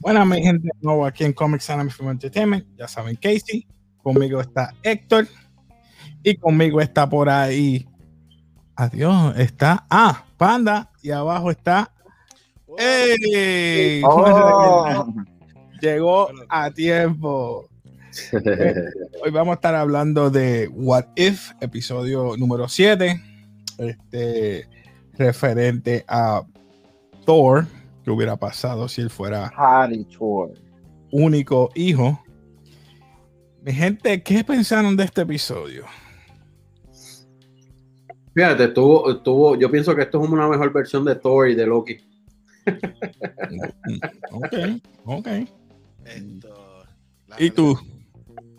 Bueno, mi gente, nuevo aquí en Comics Anime Film Entertainment. Ya saben, Casey. Conmigo está Héctor. Y conmigo está por ahí. Adiós. Está. Ah, Panda. Y abajo está. ¡Ey! Oh. Llegó a tiempo. Hoy vamos a estar hablando de What If, episodio número 7. Este, referente a Thor, que hubiera pasado si él fuera Harry Thor. único hijo. Mi gente, ¿qué pensaron de este episodio? Fíjate, estuvo, estuvo, yo pienso que esto es una mejor versión de Thor y de Loki. Ok, ok. Esto, ¿Y tú?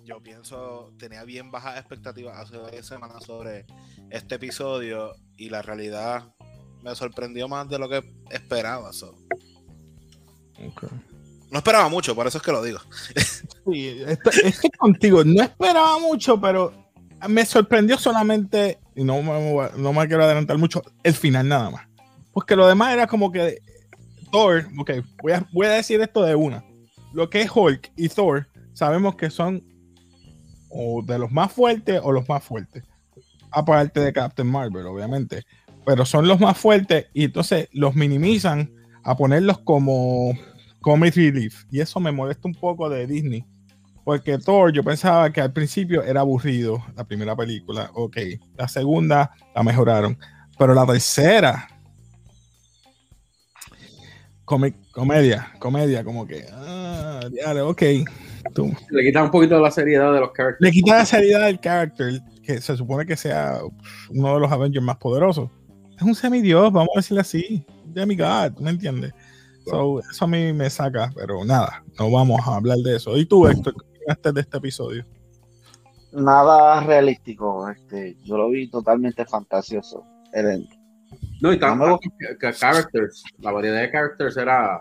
Yo pienso, tenía bien bajas expectativas hace varias semanas sobre este episodio y la realidad me sorprendió más de lo que esperaba. so. ok. No esperaba mucho, por eso es que lo digo. Sí, esto- estoy contigo. No esperaba mucho, pero me sorprendió solamente, y no me, quiero adelantar mucho, el final nada más. Porque lo demás era como que Thor, ok, voy a, voy a decir esto de una. Lo que es Hulk y Thor, sabemos que son o de los más fuertes o los más fuertes. Aparte de Captain Marvel, obviamente. Pero son los más fuertes y entonces los minimizan a ponerlos como comic relief. Y eso me molesta un poco de Disney. Porque Thor, yo pensaba que al principio era aburrido la primera película. Ok. La segunda la mejoraron. Pero la tercera. come- comedia, comedia, como que. Ah, diale, ok. Tú. Le quitan un poquito de la seriedad de los characters. Le quita la seriedad del character, que se supone que sea uno de los Avengers más poderosos. Es un semidios, vamos a decirle así. Demigod, ¿me entiendes? So, eso a mí me saca, pero nada, no vamos a hablar de eso. ¿Y tú, Héctor, opinaste de este episodio? Nada realístico. Este, yo lo vi totalmente fantasioso. El- No, y también No characters. La variedad de characters era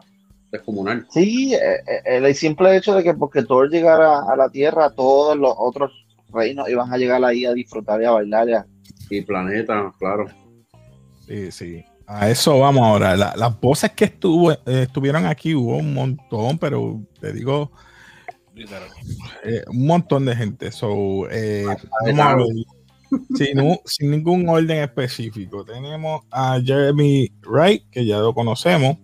descomunal. Sí, eh, eh, el simple hecho de que porque Thor llegara a la Tierra, todos los otros reinos iban a llegar ahí a disfrutar y a bailar. y a- Y planeta, claro. Sí, sí. A eso vamos ahora. La- las voces que estuvo, eh, estuvieron aquí hubo un montón, pero te digo. Eh, un montón de gente. So, eh, vamos a ver. Sin, un- sin ningún orden específico. Tenemos a Jeremy Wright, que ya lo conocemos.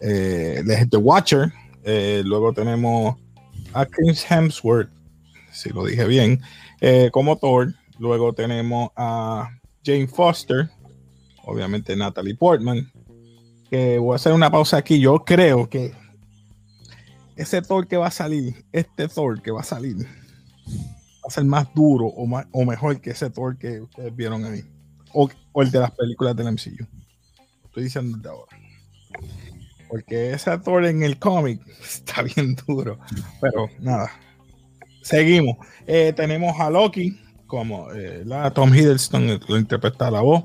Eh, de The Watcher. Eh, luego tenemos a Chris Hemsworth, si lo dije bien, eh, como Thor. Luego tenemos a Jane Foster, obviamente Natalie Portman. Que voy a hacer una pausa aquí. Yo creo que ese Thor que va a salir, este Thor que va a salir, va a ser más duro o, más, o mejor que ese Thor que ustedes vieron ahí. O, o el de las películas del MCU. Estoy diciendo de ahora. Porque ese Thor en el cómic está bien duro. Pero nada. Seguimos. Eh, tenemos a Loki, como eh, la Tom Hiddleston lo interpreta la voz.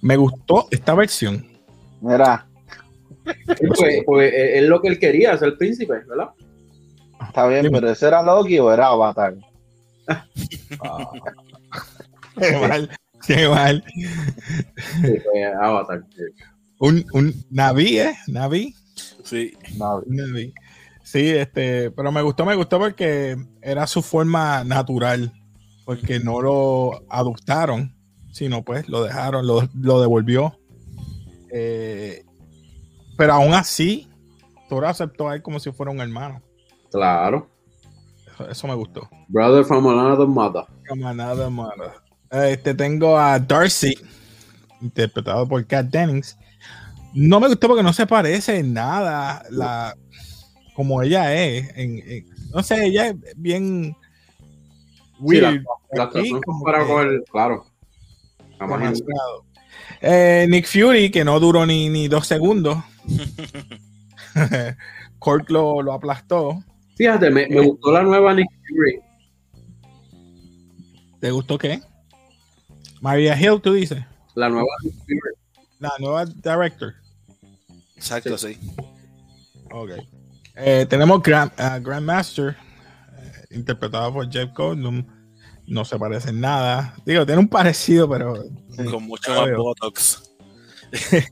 Me gustó esta versión. Mira, Sí, porque, porque es lo que él quería, ser el príncipe, ¿verdad? está bien, pero ¿ese era Loki o era Avatar? Qué mal, qué mal. Sí, Avatar. sí. Un, un Naví, ¿eh? Naví. Sí. Naví. Sí, este, pero me gustó, me gustó porque era su forma natural, porque no lo adoptaron, sino pues lo dejaron, lo, lo devolvió. Eh, pero aún así, Thor aceptó a él como si fuera un hermano. Claro. Eso, eso me gustó. Brother from another mother. Como nada malo. Este tengo a Darcy, interpretado por Kat Dennings. No me gustó porque no se parece en nada la, como ella es. en- en- no sé, ella es bien Sí, la, weird. la Aquí, comparada que el. Claro. Eh, Nick Fury, que no duró ni, ni dos segundos. Cork lo, lo aplastó. Fíjate, me, me gustó la nueva Nick Fury. ¿Te gustó qué? Maria Hill, tú dices. La nueva Nick Fury. la nueva director. Exacto, sí. Ok. Eh, tenemos Grand, ah, Grandmaster, eh, interpretado por Jeff Goldblum. No se parece en nada. Digo, tiene un parecido, pero. Con mucho Obvio. botox.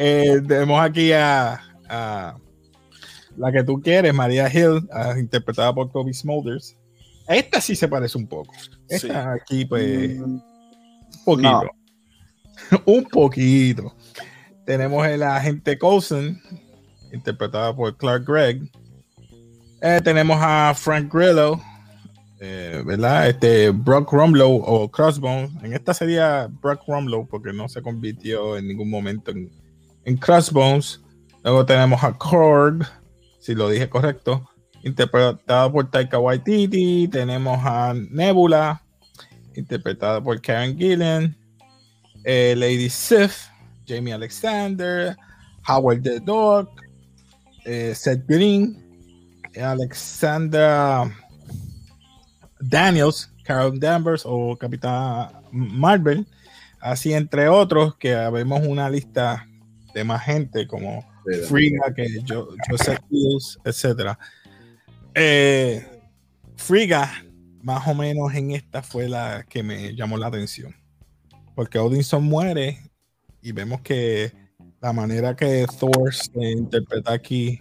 Eh, tenemos aquí a, a la que tú quieres, María Hill, ah, interpretada por Toby Smulders. Esta sí se parece un poco. Esta Sí. aquí, pues, Mm, un poquito. un poquito. Tenemos el agente Coulson, interpretada por Clark Gregg. Eh, tenemos a Frank Grillo, eh, ¿verdad? Este Brock Rumlow o Crossbones. En esta sería Brock Rumlow porque no se convirtió en ningún momento en, en Crossbones. Luego tenemos a Korg, si lo dije correcto, interpretado por Taika Waititi. Tenemos a Nebula, interpretada por Karen Gillan. Eh, Lady Sif, Jamie Alexander, Howard the Dog, eh, Seth Green, Alexandra Daniels, Carol Danvers o Capitán Marvel, así entre otros, que vemos una lista de más gente como Sí, Friga, que yo, Joseph Fields, etcétera. Eh, Friga, más o menos en esta fue la que me llamó la atención. Porque Odinson muere y vemos que la manera que Thor se interpreta aquí.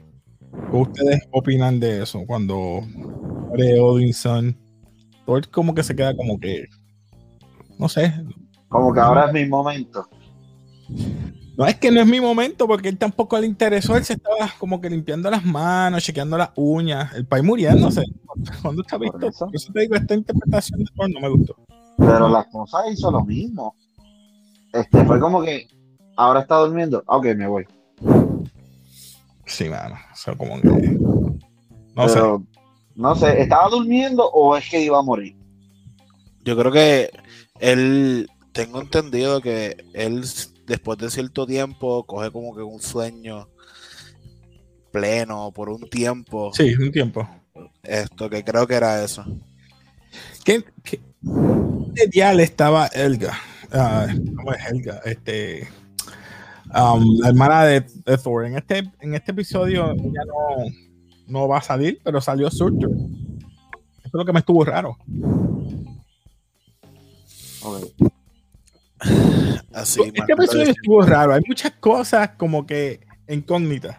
¿Qué ustedes opinan de eso? Cuando muere Odinson, Thor como que se queda como que. No sé. Como que ahora es mi momento. No es que no es mi momento porque él tampoco le interesó. Él se estaba como que limpiando las manos, chequeando las uñas. El país muriéndose. ¿Cuándo está visto? Por eso. Por eso te digo, esta interpretación de Thor no me gustó. Pero la esposa hizo lo mismo. Este, fue como que ahora está durmiendo. Ok, me voy. Sí, mano. O sea, como que. No sé. No sé, ¿estaba durmiendo o es que iba a morir? Yo creo que él, tengo entendido que él después de cierto tiempo coge como que un sueño pleno por un tiempo. Sí, un tiempo. Esto, que creo que era eso. ¿Qué, qué, qué dial estaba Elga? Ah, ¿Cómo es Helga? Este, um, la hermana de, de Thor. En este, en este episodio ya no, no va a salir, pero salió Surtur. Eso es lo que me estuvo raro. Ok. Así. este Marco episodio estuvo raro. Hay muchas cosas como que incógnitas.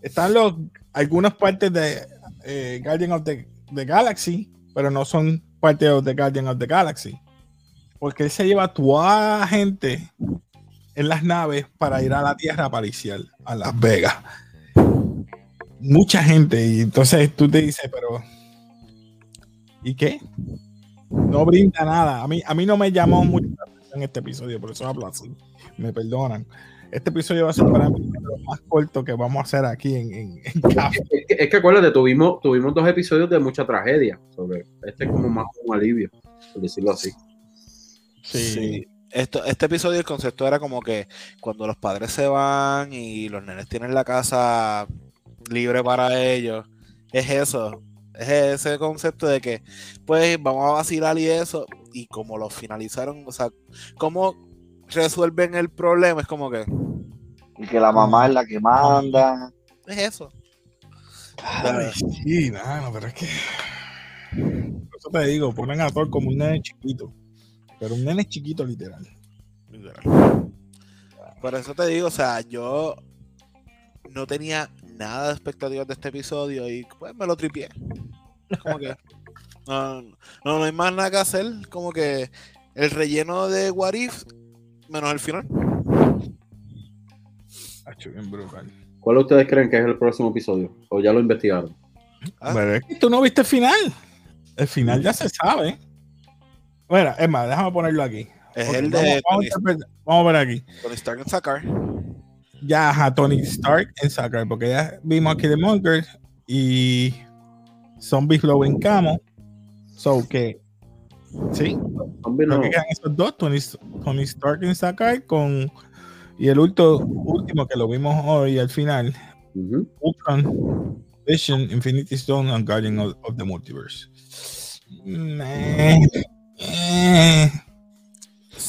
Están los, algunas partes de eh, Guardian of the, the Galaxy, pero no son parte de the Guardian of the Galaxy. Porque él se lleva a toda la gente en las naves para ir a la Tierra paricial, a Las Vegas. Mucha gente. Y entonces tú te dices, pero. ¿Y qué? No brinda nada. A mí, a mí no me llamó mucho la atención este episodio, por eso hablo así. Me perdonan. Este episodio va a ser para mí lo más corto que vamos a hacer aquí en, en, en Café. Es que, es que acuérdate, tuvimos, tuvimos dos episodios de mucha tragedia. Sobre, este es como más un alivio, por decirlo así. Sí. Esto, este episodio el concepto era como que cuando los padres se van y los nenes tienen la casa libre para ellos, es eso, es ese concepto de que pues vamos a vacilar y eso, y como lo finalizaron, o sea, cómo resuelven el problema, es como que Y que la mamá es la que manda. es eso. Ay, sí, no, pero es que. Por eso te digo, ponen a Thor como un nene chiquito. Pero un nene chiquito, literal. Literal. Por eso te digo, o sea, yo no tenía nada de expectativas de este episodio y pues me lo tripié. Como que no, no, no hay más nada que hacer, como que el relleno de What If menos el final. Hacho, bien brutal. ¿Cuál ustedes creen que es el próximo episodio? ¿O ya lo investigaron? Ah. Pero es que tú no viste el final. El final ya se sabe. Bueno, es más, déjame ponerlo aquí. Es el de Tony, vamos a ver aquí. Tony Stark en Sakar. Ya, ajá, Tony Stark en Sakar, porque ya vimos aquí de Monger y Zombies Low en Camo. So que, sí, creo que quedan esos dos, Tony, Tony Stark en Sakar con y el ulto- último que lo vimos hoy al final. Ultron, Vision, Infinity Stone and Guardian of, of the Multiverse. Eh.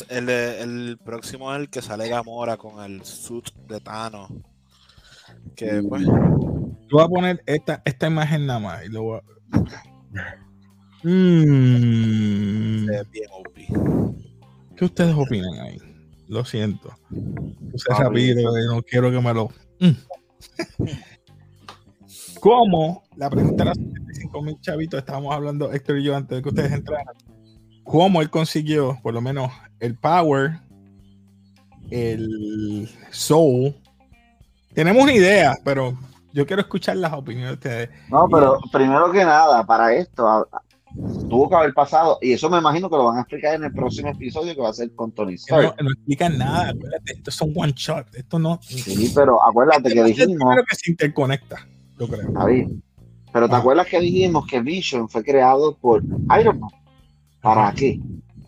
El, el próximo es el que sale Gamora con el suit de Thanos. Que pues, Yo voy a poner esta, esta imagen nada más y lo voy a... Mm, se ve bien OP. ¿Qué ustedes opinan ahí? Lo siento. Puse Ah, rápido y no quiero que me lo. Mm. ¿Cómo? La pregunta era 75 mil chavitos. Estábamos hablando Héctor y yo antes de que ustedes entraran. ¿Cómo él consiguió, por lo menos, el power, el soul? Tenemos una idea, pero yo quiero escuchar las opiniones de ustedes. No, pero primero que nada, para esto tuvo que haber pasado, y eso me imagino que lo van a explicar en el próximo episodio que va a ser con Tony Stark. no, no explican nada. Acuérdate, estos son one shot. Esto no. Sí, pero acuérdate que es dijimos, que se interconecta, yo creo. David, pero te Ah. acuerdas que dijimos que Vision fue creado por Iron Man. ¿Para qué?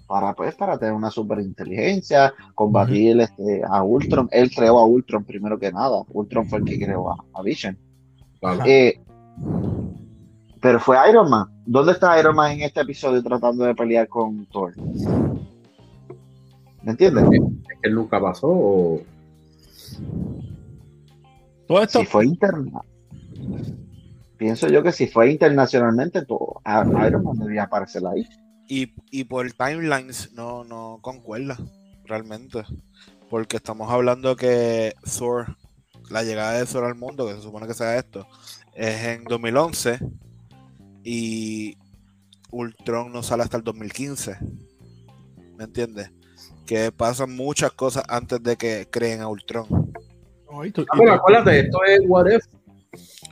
Para pues para tener una superinteligencia, combatir este, a Ultron. Él creó a Ultron primero que nada. Ultron fue el que creó a, a Vision. Claro. Eh, pero fue Iron Man. ¿Dónde está Iron Man en este episodio tratando de pelear con Thor? ¿Me entiendes? Es que él nunca pasó o Todo esto Si fue interna. Pienso yo que si fue internacionalmente, todo, Iron Man debía aparecer ahí. Y, y por timelines no, no concuerda realmente. Porque estamos hablando que Thor, la llegada de Thor al mundo, que se supone que sea esto, es en 2011 y Ultron no sale hasta el 2015. ¿Me entiendes? Que pasan muchas cosas antes de que creen a Ultron. Tú- Ah, pero acuérdate, esto es What If.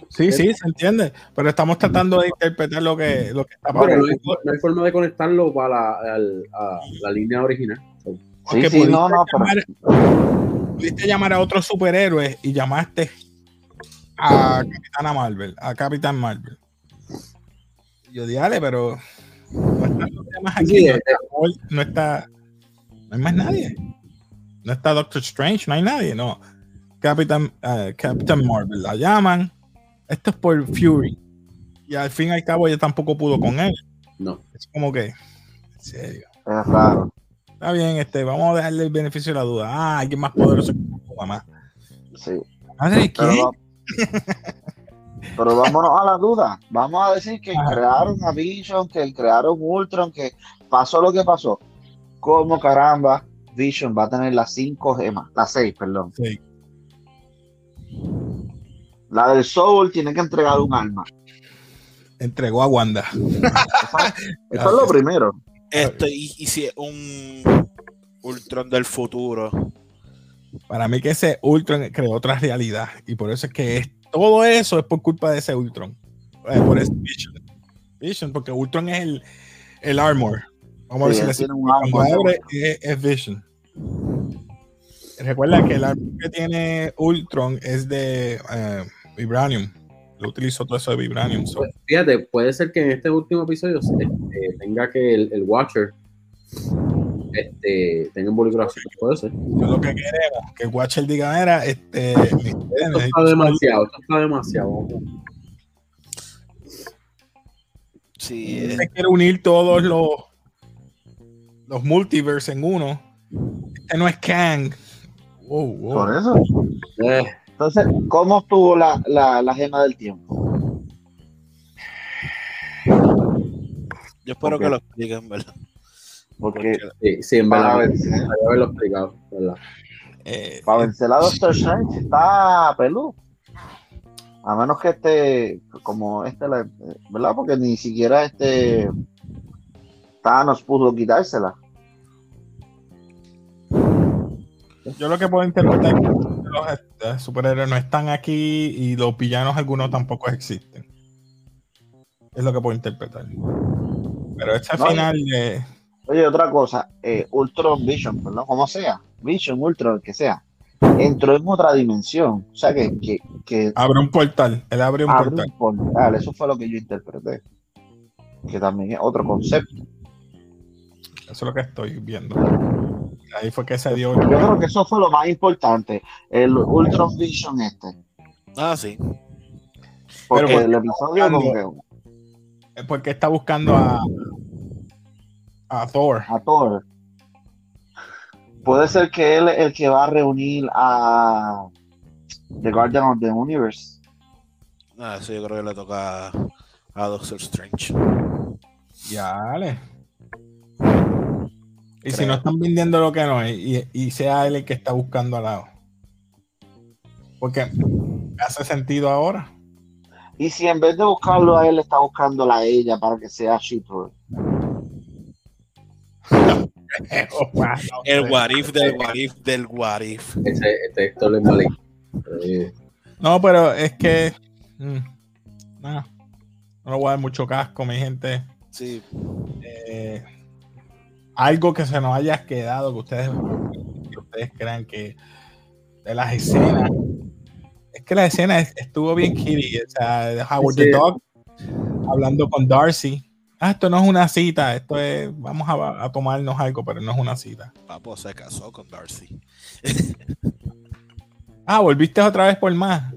Sí, sí, se entiende. Pero estamos tratando de interpretar lo que, lo que está Pero pasando. no hay, no hay forma de conectarlo para la, al- a la línea original. Sí, Porque sí, no, no, pero llamar- Pudiste llamar a otros superhéroes y llamaste a Capitana Marvel, a Capitán Marvel. Yo dale, pero no están los demás aquí. Sí, no, está no está. No hay más nadie. No está Doctor Strange, no hay nadie, no. Capitán, eh, Captain Marvel la llaman. Esto es por Fury. Y al fin y al cabo ella tampoco pudo con él. no. Es como que. En serio. es raro. Está bien, este, vamos a dejarle el beneficio de la duda. Ah, alguien más poderoso que mamá. Sí. Madre de quién? pero vámonos a la duda. Vamos a decir que Ajá. crearon a Vision, que crearon Ultron, que pasó lo que pasó. ¿Cómo caramba Vision va a tener las cinco gemas? Las seis, perdón. Sí. La del Soul tiene que entregar un alma. Entregó a Wanda. Eso, es lo primero. Esto, y, y si es un Ultron del futuro. Para mí que ese Ultron creó otra realidad. Y por eso es que es- todo eso es por culpa de ese Ultron. Eh, por ese Vision. Vision, porque Ultron es el, el armor. Vamos Sí, a tiene un Cuando armor. es, es Vision. Recuerda que el armor que tiene Ultron es de eh, Vibranium. Lo utilizó todo eso de Vibranium. so- Pues, fíjate, puede ser que en este último episodio este, tenga que el, el Watcher este, tenga involucración. Puede ser. Yo lo que queremos que Watcher diga era este mi- Esto está demasiado, esto está demasiado. Sí, eh, quiere unir todos los los multiverse en uno. Este no es Kang. Wow, wow. Por eso. Eh, Entonces, ¿cómo estuvo la, la, la gema del tiempo? yo espero que lo expliquen, ¿verdad? Porque sí, sí, en para verdad. vencer, haberlo explicado, ¿verdad? Eh, para vencer a Doctor Strange está peludo. A menos que este, como este, ¿verdad? Porque ni siquiera este Thanos pudo quitársela. yo lo que puedo interpretar es que los eh, superhéroes no están aquí y los villanos algunos tampoco existen. Es lo que puedo interpretar. Pero este No, final de Oye, otra cosa, eh, Ultron Vision, perdón, como sea, Vision, Ultron, el que sea, entró en otra dimensión. O sea que, que, que abre un portal. Él abre un abre portal. un portal. Eso fue lo que yo interpreté. Que también es otro concepto. Eso es lo que estoy viendo. Ahí fue que se dio. Yo creo que eso fue lo más importante, el Ultron Vision este. Ah, sí. Porque Pero el episodio como que Porque está buscando a, a Thor. a Thor. puede ser que él es el que va a reunir a The Guardian of the Universe. Ah, eso yo creo que le toca a Doctor Strange. Ya, dale. Y si no están vendiendo lo que no es, y, y sea él el que está buscando al lado. Porque hace sentido ahora. Y si en vez de buscarlo a él, está buscándola a ella para que sea She-Hulk. El what if del what if del what if. Ese, este Héctor es maligno. Eh, No, pero es que. mm, nah, no le voy a dar mucho casco, mi gente. Sí, Eh, algo que se nos haya quedado, que ustedes, que ustedes crean que de las escenas. Es que la escena es- estuvo bien kitty. O sea, de Howard Sí. the Dog hablando con Darcy. Ah, esto no es una cita, esto es. Vamos a, a tomarnos algo, pero no es una cita. Papo se casó con Darcy. Ah, volviste otra vez por más.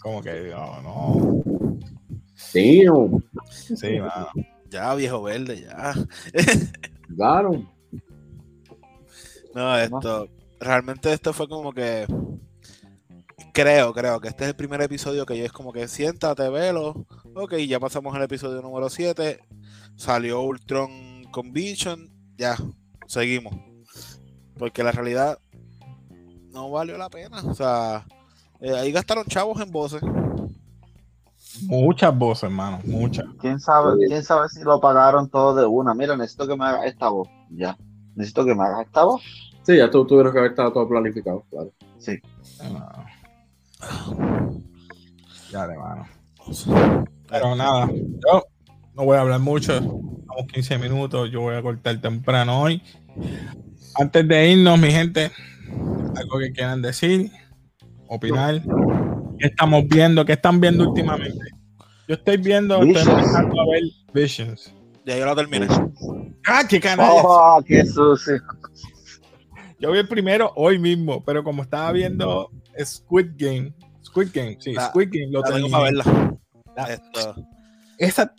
Como que, no, no. Damn, Sí, mano. Ya, viejo verde, ya. claro. No, esto. Realmente esto fue como que. Creo, creo que este es el primer episodio que yo es como que siéntate, velo. Ok, ya pasamos al episodio número 7. Salió Ultron con Vision. Ya, seguimos. Porque la realidad no valió la pena. O sea, eh, ahí gastaron chavos en voces. Muchas voces, hermano, muchas. ¿Quién sabe, quién sabe si lo pagaron todo de una? Mira, necesito que me hagas esta voz. Ya. Necesito que me hagas esta voz. Sí, ya tú tuvieron que haber estado todo planificado, claro. Sí. Ah. Ya, hermano. Pero nada, yo no voy a hablar mucho. Estamos 15 minutos. Yo voy a cortar temprano hoy. Antes de irnos, mi gente, algo que quieran decir, opinar. ¿Qué estamos viendo? ¿Qué están viendo últimamente? Yo estoy viendo, estoy empezando a ver Visions. Ya yo lo terminé. ¡Ah, qué canalla! ¡Oh, qué sucio! Yo vi el primero hoy mismo, pero como estaba viendo Squid Game, Squid Game, sí, La- Squid Game, lo La tengo para verla. La- Esto. Esa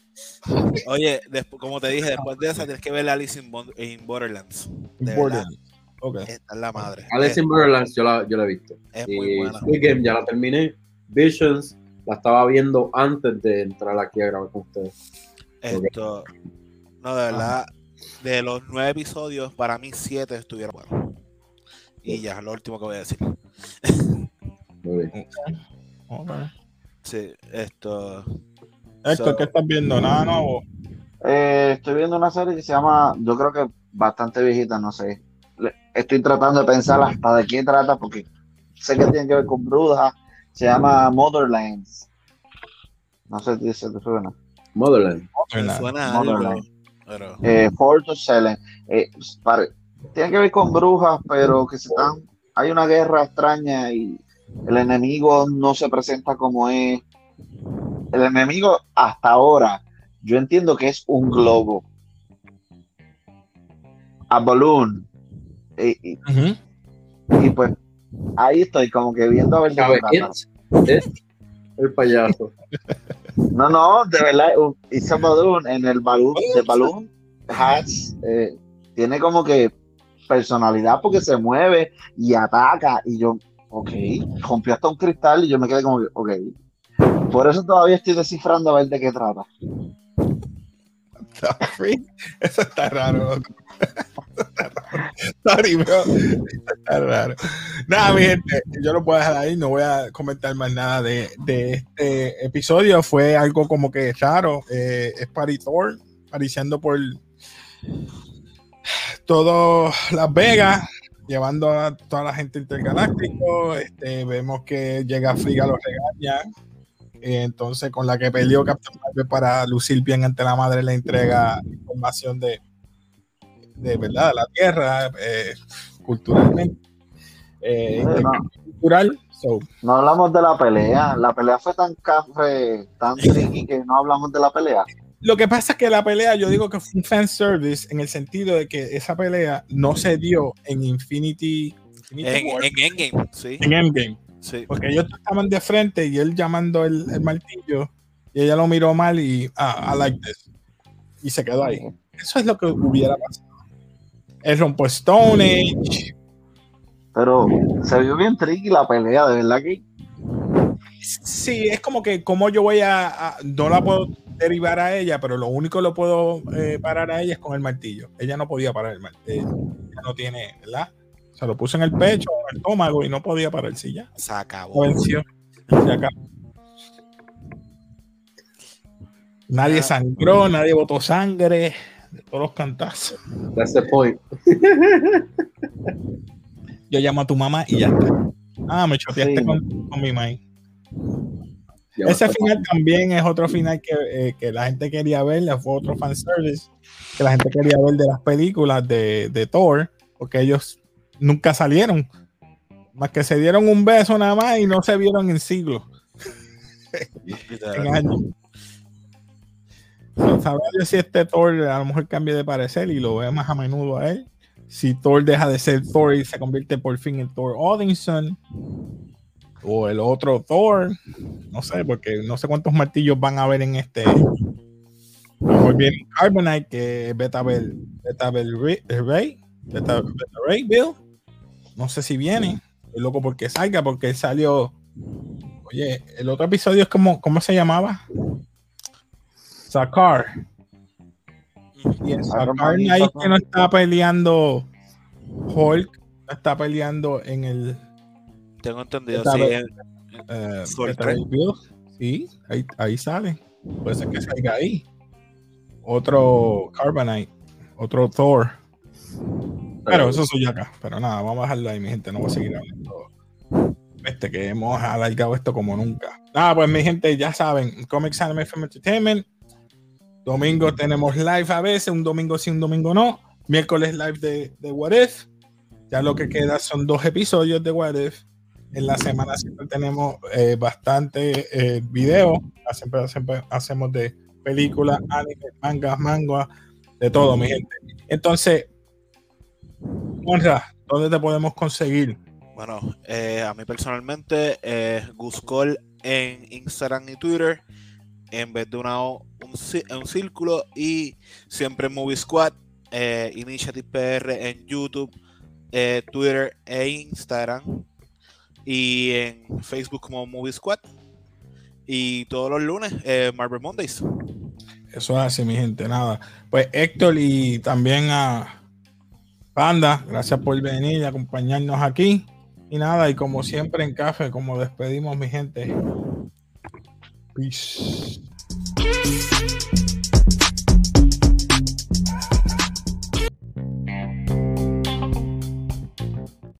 Oye, despu- como te dije, después de esa tienes que ver Alice in, Bon- in Borderlands. De Borderlands. verdad, Ok. Esta es la madre. Alice in Borderlands yo la, yo la he visto. Es y muy buena. Squid Game ya la terminé. Visions la estaba viendo antes de entrar aquí a grabar con ustedes. Esto, no, de verdad, de los nueve episodios, para mí siete estuvieron buenos. Y ya, lo último que voy a decir. Muy bien. Sí, esto. Héctor, So- ¿qué estás viendo? Nada nuevo. Eh, estoy viendo una serie que se llama, yo creo que bastante viejita, no sé. Le- Estoy tratando de pensar hasta de qué trata, porque sé que tiene que ver con brujas. Se llama Motherlands. No sé si se te suena. Motherland. Nada. suena algo, no. pero Eh, Fort of. Eh, tiene que ver con brujas, pero que se están. Hay una guerra extraña y el enemigo no se presenta como es. El enemigo, hasta ahora, yo entiendo que es un globo. A balloon. Y, y- Ujú. y pues ahí estoy, como que viendo a ver qué. It, El payaso. No, no, de verdad, un- it's a balloon. En el balloon, de balloon has, eh, tiene como que personalidad porque se mueve y ataca. Y yo, ok, rompió hasta un cristal y yo me quedé como ok. Por eso todavía estoy descifrando a ver de qué trata. Eso está raro. Sorry, bro. Está raro. Nada, mi gente, yo lo puedo dejar ahí. No voy a comentar más nada de, de este episodio. Fue algo como que raro. Eh, es Party Thor, apareciendo por todo Las Vegas, llevando a toda la gente intergaláctico. Este, vemos que llega Friga, lo regaña. Entonces, con la que peleó Captain Marvel para lucir bien ante la madre, le entrega información de, de verdad, de la Tierra, eh, culturalmente. Eh, no. cultural. So, No hablamos de la pelea. La pelea fue tan café, tan tricky que no hablamos de la pelea. Lo que pasa es que la pelea, yo digo que fue un fan service en el sentido de que esa pelea no se dio en Infinity, Infinity en, War, en Endgame, sí. en Endgame. sí. Porque ellos estaban de frente y él llamando el, el martillo y ella lo miró mal y ah, I like this. Y se quedó ahí. Eso es lo que hubiera pasado. Él rompió Stone Age, Pero se vio bien tricky la pelea, de verdad que. Sí, es como que como yo voy a, no la puedo derivar a ella, pero lo único que lo puedo eh, parar a ella es con el martillo. Ella no podía parar el martillo. Ella no tiene, ¿verdad? Se lo puso en el pecho, en el estómago y no podía parar sí ya. Se acabó. Venció. Se acabó. Nadie sangró, nadie botó sangre de todos los cantazos. That's the point. Yo llamo a tu mamá y ya está. Ah, me choteaste Sí. con, con mi maíz. Ya Ese final también es otro final que, eh, que la gente quería ver, fue otro fanservice que la gente quería ver de las películas de, de Thor, porque ellos nunca salieron, más que se dieron un beso nada más y no se vieron en siglos, en años. Sabrá si este Thor a lo mejor cambia de parecer y lo ve más a menudo a él. Si Thor deja de ser Thor y se convierte por fin en Thor Odinson, o el otro Thor, no sé, porque no sé cuántos martillos van a haber en este. Mejor viene Carbonite, que es Beta Bell, Beta Bell Ray, Ray, Beta, Beta Ray Bill. No sé si viene. Estoy loco porque salga, porque salió. Oye, el otro episodio es como, ¿cómo se llamaba? Sakar. Y en Sakar ahí que no está peleando Hulk, no está peleando en el Tengo entendido, sí. eh, Thor Beta 3. Ray Bill. Sí, ahí, ahí sale. Puede ser que salga ahí. Otro Carbonite, otro Thor. Pero eso soy acá. Pero nada, vamos a dejarlo ahí, mi gente. No voy a seguir hablando. Este, que hemos alargado esto como nunca. Nada, pues mi gente, ya saben, Comics Anime Film Entertainment. Domingo tenemos live a veces, un domingo sí, un domingo no. Miércoles live de, de What If. Ya lo que queda son dos episodios de What If. En la semana siempre tenemos eh, bastante eh, videos. Siempre, siempre hacemos de películas, anime, mangas, manga, de todo, mi gente. Entonces, ¿dónde te podemos conseguir? Bueno, eh, a mí personalmente, eh, Guscol en Instagram y Twitter, en vez de una O, un, círculo, y siempre Movie Squad, eh, Initiative PR en YouTube, Twitter e Instagram, y en Facebook como Movie Squad, y todos los lunes, eh, Marvel Mondays. Eso es así, mi gente, nada. Pues Héctor y también a Panda, gracias por venir y acompañarnos aquí. Y nada, y como siempre en café, como despedimos, mi gente. Peace.